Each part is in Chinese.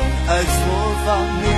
爱错放你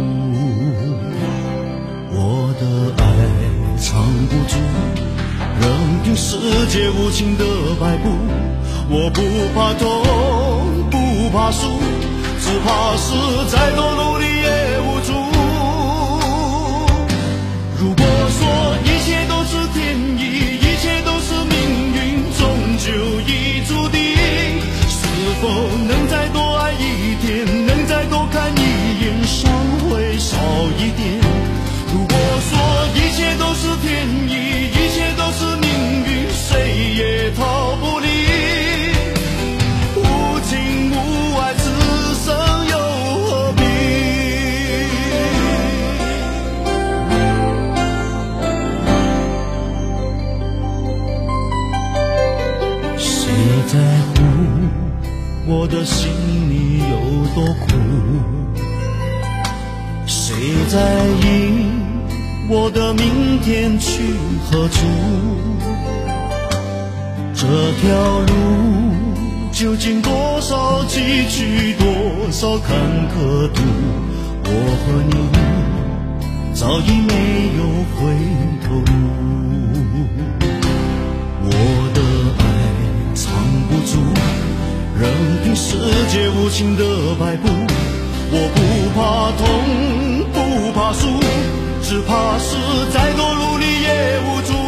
藏不住，任凭世界无情的摆布。我不怕痛，不怕输，只怕是再多努力多苦？谁在意我的明天去何处？这条路究竟多少崎岖，多少坎坷途？我和你早已没无情的摆布。我不怕痛，不怕输，只怕是再多努力也无助。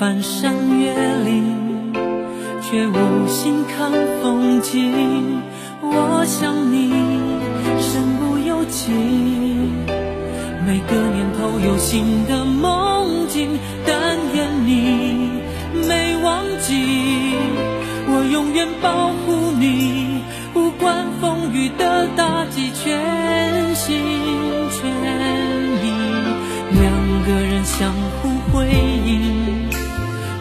翻山越岭，却无心看风景。我想你身不由己，每个年头有新的梦境，但愿你没忘记，我永远保护你。不管风雨的打击，全心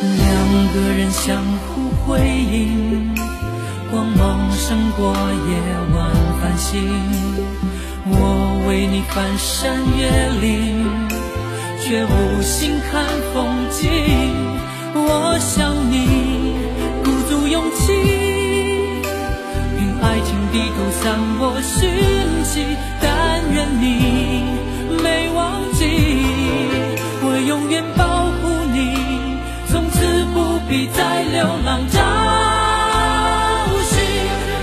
两个人相互辉映，光芒胜过夜晚繁星。我为你翻山越岭，却无心看风景。我想你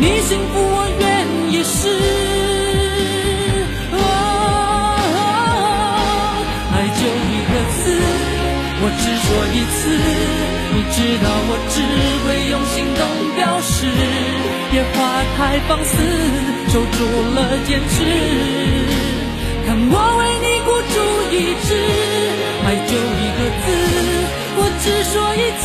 你幸福，我愿一世。爱就一个字，我只说一次。你知道我只会用行动表示。野花太放肆，守住了坚持。看我为你孤注一掷，爱就一个字。我只说一次，